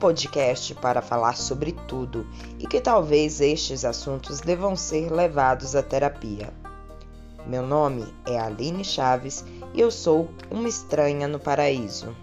podcast para falar sobre tudo e que talvez estes assuntos devam ser levados à terapia. Meu nome é Aline Chaves e eu sou uma estranha no paraíso.